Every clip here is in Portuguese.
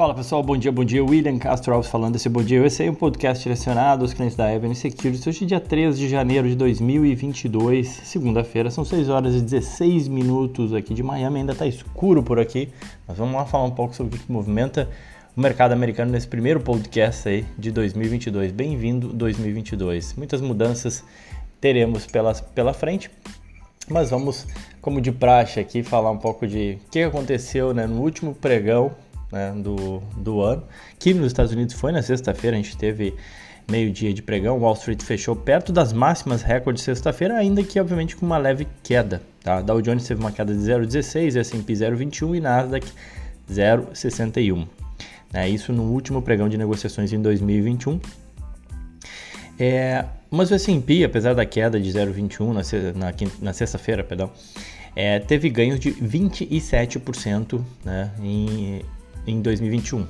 Fala pessoal, bom dia, bom dia. William Castro Alves falando desse Bom Dia Esse é um podcast direcionado aos clientes da Avenue Securities. Hoje é dia 13 de janeiro de 2022, segunda-feira, são 6 horas e 16 minutos aqui de Miami, ainda está escuro por aqui. Mas vamos lá falar um pouco sobre o que movimenta o mercado americano nesse primeiro podcast aí de 2022. Bem-vindo 2022. Muitas mudanças teremos pela, pela frente, mas vamos, como de praxe aqui, falar um pouco de o que aconteceu né, no último pregão né, do, do ano, que nos Estados Unidos foi na sexta-feira, a gente teve meio-dia de pregão, Wall Street fechou perto das máximas recordes sexta-feira, ainda que obviamente com uma leve queda. Tá? Dow Jones teve uma queda de 0,16, S&P 0,21 e Nasdaq 0,61. Né? Isso no último pregão de negociações em 2021. É, mas o S&P, apesar da queda de 0,21 na, na, na sexta-feira, perdão, é, teve ganhos de 27% né, em, em 2021.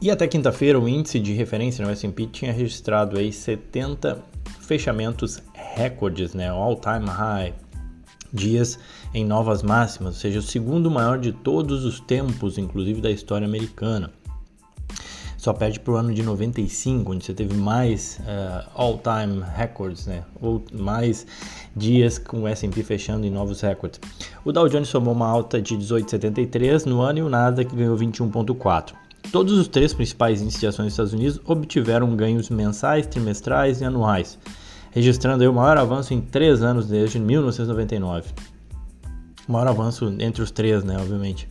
E até quinta-feira, o índice de referência no S&P tinha registrado aí 70 fechamentos recordes, né, all-time high, dias em novas máximas, ou seja, o segundo maior de todos os tempos, inclusive da história americana. Só perde para o ano de 95, onde você teve mais uh, all-time records, né? ou mais dias com o S&P fechando em novos recordes. O Dow Jones somou uma alta de 18,73 no ano e o Nasdaq ganhou 21,4. Todos os três principais índices de ações dos Estados Unidos obtiveram ganhos mensais, trimestrais e anuais, registrando o maior avanço em três anos desde 1999. O maior avanço entre os três, né, obviamente.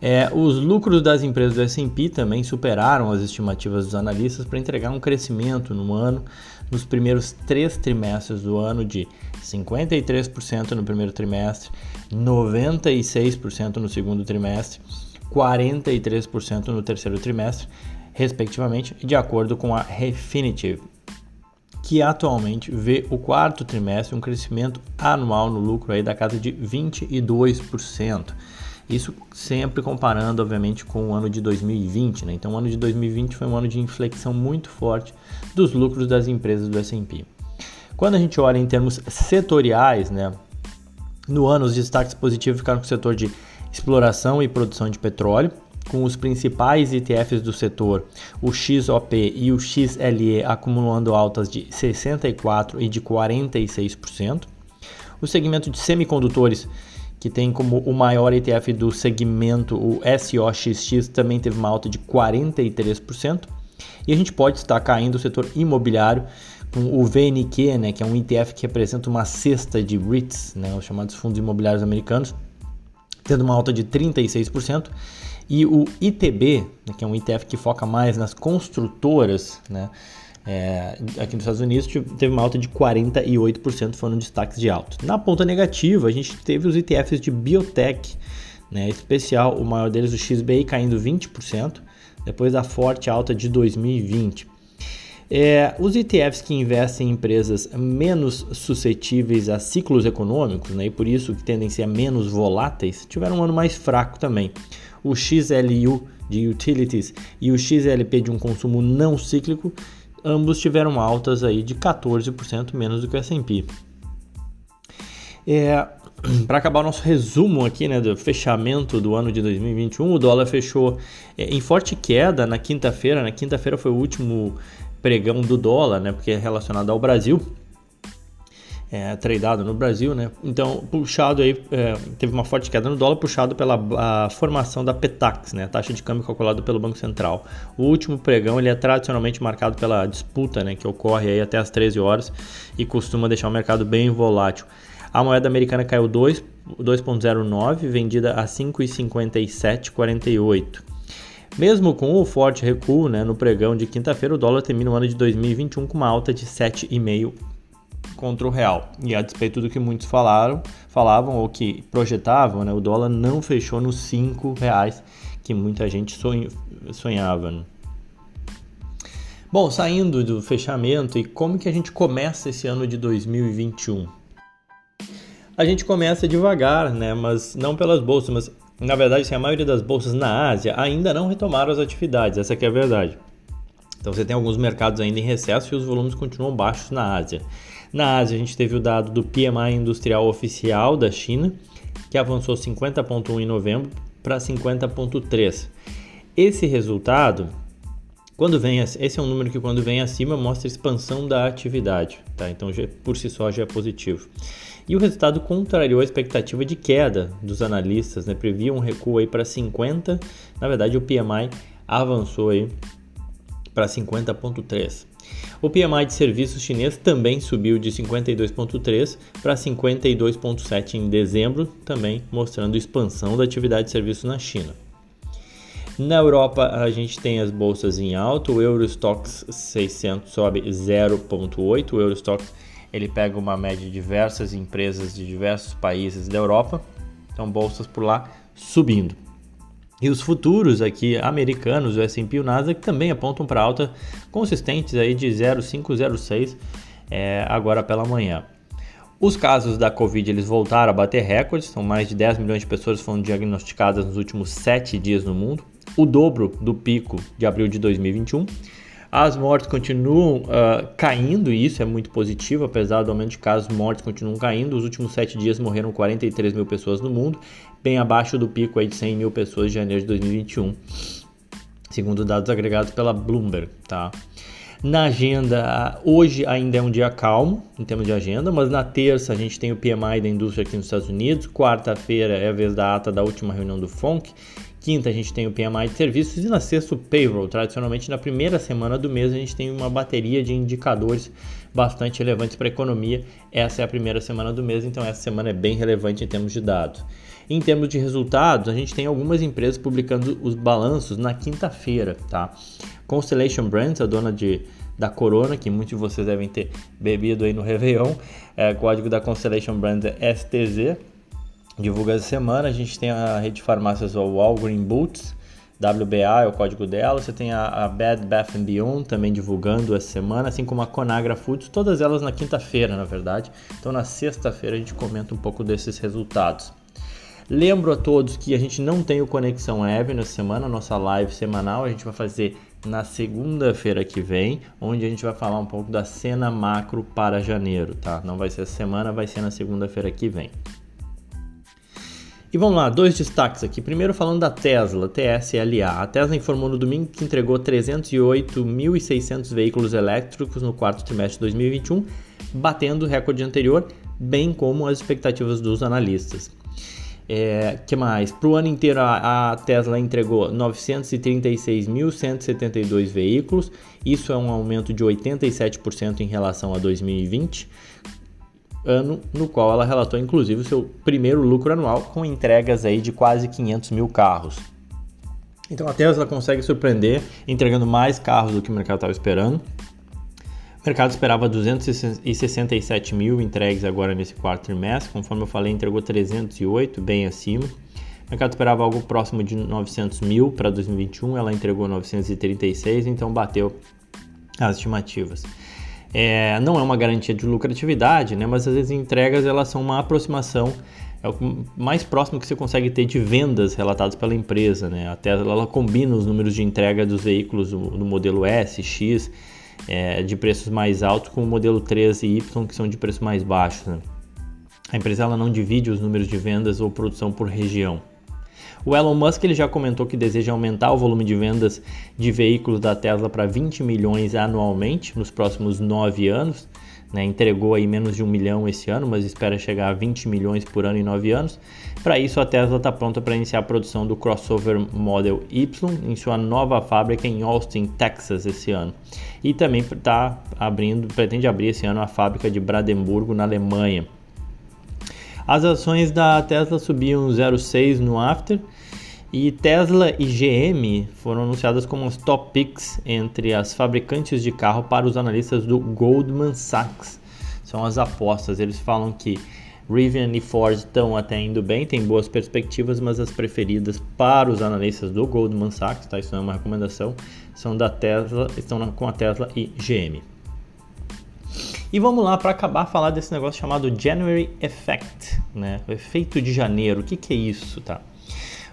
É, os lucros das empresas do S&P também superaram as estimativas dos analistas para entregar um crescimento no ano nos primeiros três trimestres do ano de 53% no primeiro trimestre, 96% no segundo trimestre, 43% no terceiro trimestre, respectivamente, de acordo com a Refinitiv, que atualmente vê o quarto trimestre um crescimento anual no lucro aí da casa de 22%. Isso sempre comparando, obviamente, com o ano de 2020. Né? Então, o ano de 2020 foi um ano de inflexão muito forte dos lucros das empresas do S&P. Quando a gente olha em termos setoriais, né, no ano os destaques positivos ficaram com o setor de exploração e produção de petróleo, com os principais ETFs do setor, o XOP e o XLE acumulando altas de 64% e de 46%. O segmento de semicondutores que tem como o maior ETF do segmento, o SOXX, também teve uma alta de 43%. E a gente pode destacar ainda o setor imobiliário, com o VNQ, né, que é um ETF que representa uma cesta de REITs, né, os chamados fundos imobiliários americanos, tendo uma alta de 36%. E o ITB, né, que é um ETF que foca mais nas construtoras, né, é, aqui nos Estados Unidos teve uma alta de 48%, foram destaques de alta. Na ponta negativa, a gente teve os ETFs de biotech, né, especial, o maior deles, o XBI, caindo 20%, depois da forte alta de 2020. É, os ETFs que investem em empresas menos suscetíveis a ciclos econômicos, né, e por isso que tendem a ser menos voláteis, tiveram um ano mais fraco também. O XLU de utilities e o XLP de um consumo não cíclico ambos tiveram altas aí de 14% menos do que o S&P. É, para acabar o nosso resumo aqui, né, do fechamento do ano de 2021, o dólar fechou é, em forte queda na quinta-feira. Na quinta-feira foi o último pregão do dólar, né, porque é relacionado ao Brasil é, tradeado no Brasil, né? Então, puxado aí, é, teve uma forte queda no dólar, puxado pela formação da PETAX, né? A taxa de câmbio calculada pelo Banco Central. O último pregão ele é tradicionalmente marcado pela disputa, né? Que ocorre aí até as 13 horas e costuma deixar o mercado bem volátil. A moeda americana caiu 2,09, vendida a 5,5748. Mesmo com o forte recuo né, no pregão de quinta-feira, o dólar termina o ano de 2021 com uma alta de 7,5% contra o real. E a despeito do que muitos falaram, falavam ou que projetavam, né, o dólar não fechou nos cinco reais que muita gente sonhava. Né? Bom, saindo do fechamento e como que a gente começa esse ano de 2021? A gente começa devagar, né, mas não pelas bolsas, mas na verdade, assim, a maioria das bolsas na Ásia ainda não retomaram as atividades, essa é a verdade. Então você tem alguns mercados ainda em recesso e os volumes continuam baixos na Ásia. Na Ásia, a gente teve o dado do PMI industrial oficial da China, que avançou 50,1 em novembro para 50,3. Esse resultado, quando vem, esse é um número que quando vem acima mostra expansão da atividade, tá? Então por si só já é positivo. E o resultado contrariou a expectativa de queda dos analistas, né? Previa um recuo aí para 50, na verdade o PMI avançou aí para 50.3. O PMI de serviços chinês também subiu de 52,3 para 52,7 em dezembro, também mostrando expansão da atividade de serviços na China. Na Europa, a gente tem as bolsas em alta, o Eurostox 600 sobe 0,8, o Eurostox ele pega uma média de diversas empresas de diversos países da Europa, então bolsas por lá subindo. E os futuros aqui americanos, o S&P e o Nasdaq, também apontam para alta consistentes aí de 0,506 é, agora pela manhã. Os casos da Covid eles voltaram a bater recordes, são mais de 10 milhões de pessoas foram diagnosticadas nos últimos 7 dias no mundo, o dobro do pico de abril de 2021. As mortes continuam uh, caindo e isso é muito positivo, apesar do aumento de casos, mortes continuam caindo. Os últimos sete dias morreram 43 mil pessoas no mundo, bem abaixo do pico aí de 100 mil pessoas de janeiro de 2021, segundo dados agregados pela Bloomberg. Tá? Na agenda, hoje ainda é um dia calmo em termos de agenda, mas na terça a gente tem o PMI da indústria aqui nos Estados Unidos, quarta-feira é a vez da ata da última reunião do FONC Quinta, a gente tem o PMI de serviços e na sexta, o payroll. Tradicionalmente, na primeira semana do mês, a gente tem uma bateria de indicadores bastante relevantes para a economia. Essa é a primeira semana do mês, então essa semana é bem relevante em termos de dados. Em termos de resultados, a gente tem algumas empresas publicando os balanços na quinta-feira, tá? Constellation Brands, a dona de da Corona, que muitos de vocês devem ter bebido aí no Réveillon, é, código da Constellation Brands é STZ, divulga essa semana. A gente tem a rede de farmácias Walgreen Boots, WBA é o código dela. Você tem a, a Bed Bath Beyond também divulgando essa semana, assim como a Conagra Foods, todas elas na quinta-feira, na verdade. Então na sexta-feira a gente comenta um pouco desses resultados. Lembro a todos que a gente não tem o Conexão Web nessa semana, nossa live semanal a gente vai fazer na segunda-feira que vem, onde a gente vai falar um pouco da cena macro para janeiro, tá? Não vai ser essa semana, vai ser na segunda-feira que vem. E vamos lá, dois destaques aqui. Primeiro falando da Tesla, TSLA. A Tesla informou no domingo que entregou 308.600 veículos elétricos no quarto trimestre de 2021, batendo o recorde anterior, bem como as expectativas dos analistas. É, que mais? Para o ano inteiro a, a Tesla entregou 936.172 veículos, isso é um aumento de 87% em relação a 2020, ano no qual ela relatou inclusive o seu primeiro lucro anual com entregas aí de quase 500 mil carros. Então a Tesla consegue surpreender entregando mais carros do que o mercado estava esperando. O mercado esperava 267 mil entregues agora nesse quarto trimestre, conforme eu falei, entregou 308, bem acima. O mercado esperava algo próximo de 900 mil para 2021, ela entregou 936, então bateu as estimativas. É, não é uma garantia de lucratividade, né? mas às vezes entregas elas são uma aproximação, é o mais próximo que você consegue ter de vendas relatadas pela empresa. Né? A Tesla ela combina os números de entrega dos veículos do, modelo S, X, é, de preços mais altos com o modelo 3 e Y, que são de preços mais baixos. Né? A empresa ela não divide os números de vendas ou produção por região. O Elon Musk ele já comentou que deseja aumentar o volume de vendas de veículos da Tesla para 20 milhões anualmente nos próximos nove anos. Né, entregou aí menos de um milhão esse ano, mas espera chegar a 20 milhões por ano em nove anos. Para isso, a Tesla está pronta para iniciar a produção do crossover Model Y em sua nova fábrica em Austin, Texas, esse ano. E também está abrindo, pretende abrir esse ano a fábrica de Brandenburgo, na Alemanha. As ações da Tesla subiam 0,6 no after e Tesla e GM foram anunciadas como as top picks entre as fabricantes de carro para os analistas do Goldman Sachs. São as apostas. Eles falam que Rivian e Ford estão até indo bem, tem boas perspectivas, mas as preferidas para os analistas do Goldman Sachs, tá? Isso não é uma recomendação, são da Tesla, estão com a Tesla e GM. E vamos lá para acabar falar desse negócio chamado January Effect, né? O efeito de janeiro. O que, que é isso, tá?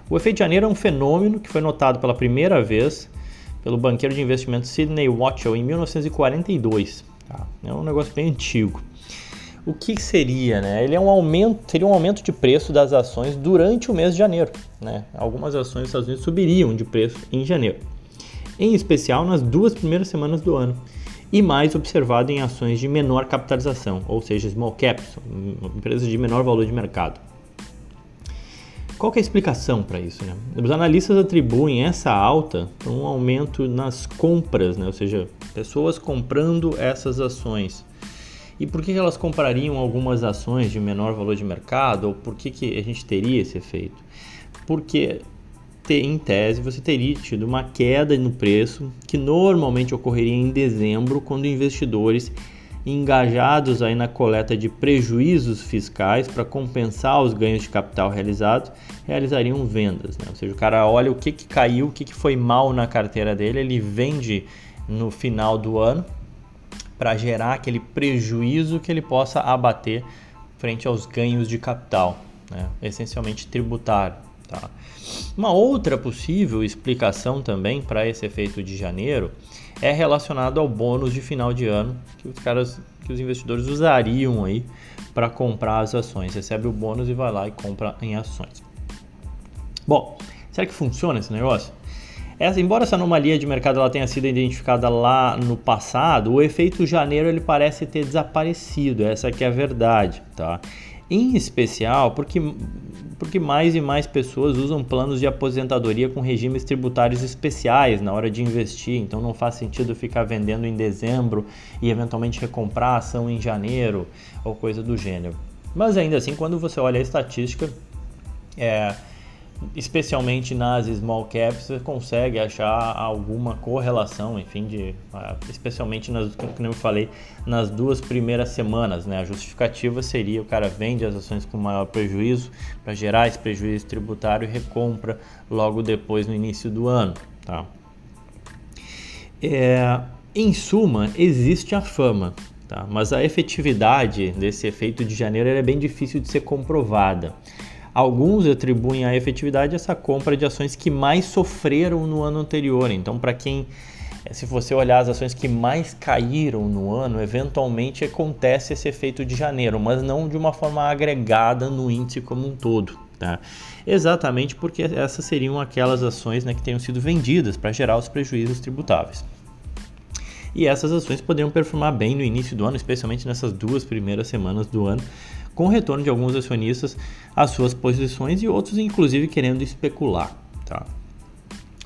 O efeito de janeiro é um fenômeno que foi notado pela primeira vez pelo banqueiro de investimento Sidney Watchell em 1942. Tá? É um negócio bem antigo. o que seria, né? Ele é um aumento, seria um aumento de preço das ações durante o mês de janeiro, né? Algumas ações dos Estados Unidos subiriam de preço em janeiro, em especial nas duas primeiras semanas do ano, e mais observado em ações de menor capitalização, ou seja, small caps, empresas de menor valor de mercado. Qual é a explicação para isso? Né? Os analistas atribuem essa alta a um aumento nas compras, né? ou seja, pessoas comprando essas ações e por que elas comprariam algumas ações de menor valor de mercado? Ou por que, que a gente teria esse efeito? Porque em tese você teria tido uma queda no preço que normalmente ocorreria em dezembro, quando investidores engajados aí na coleta de prejuízos fiscais para compensar os ganhos de capital realizados, realizariam vendas. Né? Ou seja, o cara olha o que, que caiu, o que, que foi mal na carteira dele, ele vende no final do ano para gerar aquele prejuízo que ele possa abater frente aos ganhos de capital, né? essencialmente tributário. Tá? Uma outra possível explicação também para esse efeito de janeiro é relacionado ao bônus de final de ano que os caras, que os investidores usariam aí para comprar as ações. Recebe o bônus e vai lá e compra em ações. Bom, será que funciona esse negócio? Essa, embora essa anomalia de mercado ela tenha sido identificada lá no passado, o efeito janeiro ele parece ter desaparecido, essa que é a verdade, tá? Em especial porque, porque mais e mais pessoas usam planos de aposentadoria com regimes tributários especiais na hora de investir, então não faz sentido ficar vendendo em dezembro e eventualmente recomprar ação em janeiro ou coisa do gênero. Mas ainda assim, quando você olha a estatística, é, especialmente nas small caps, você consegue achar alguma correlação, enfim, de, ah, especialmente nas, como eu falei, nas duas primeiras semanas, né? A justificativa seria o cara vende as ações com maior prejuízo para gerar esse prejuízo tributário e recompra logo depois no início do ano, tá? É, em suma, existe a fama, tá? Mas a efetividade desse efeito de janeiro é bem difícil de ser comprovada. Alguns atribuem a efetividade essa compra de ações que mais sofreram no ano anterior. Então, para quem, eh, se você olhar as ações que mais caíram no ano, eventualmente acontece esse efeito de janeiro, mas não de uma forma agregada no índice como um todo. Tá? Exatamente porque essas seriam aquelas ações né, que tenham sido vendidas para gerar os prejuízos tributáveis. E essas ações poderiam performar bem no início do ano, especialmente nessas duas primeiras semanas do ano, com retorno de alguns acionistas às suas posições e outros, inclusive, querendo especular. Tá?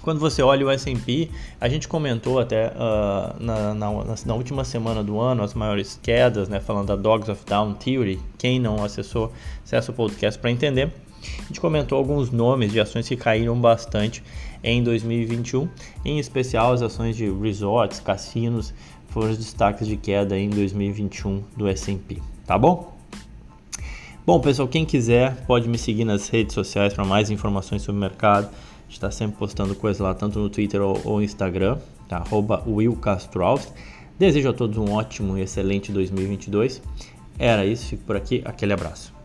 Quando você olha o S&P, a gente comentou até uh, na, na, na, última semana do ano as maiores quedas, né, falando da Dogs of Down Theory. Quem não acessou, acessa o podcast para entender. A gente comentou alguns nomes de ações que caíram bastante em 2021, em especial as ações de resorts, cassinos, foram os destaques de queda em 2021 do S&P, tá bom? Bom, pessoal, quem quiser pode me seguir nas redes sociais para mais informações sobre o mercado. A gente está sempre postando coisas lá, tanto no Twitter ou, ou Instagram, tá? Arroba Will Castro Alves. Desejo a todos um ótimo e excelente 2022. Era isso, fico por aqui, aquele abraço.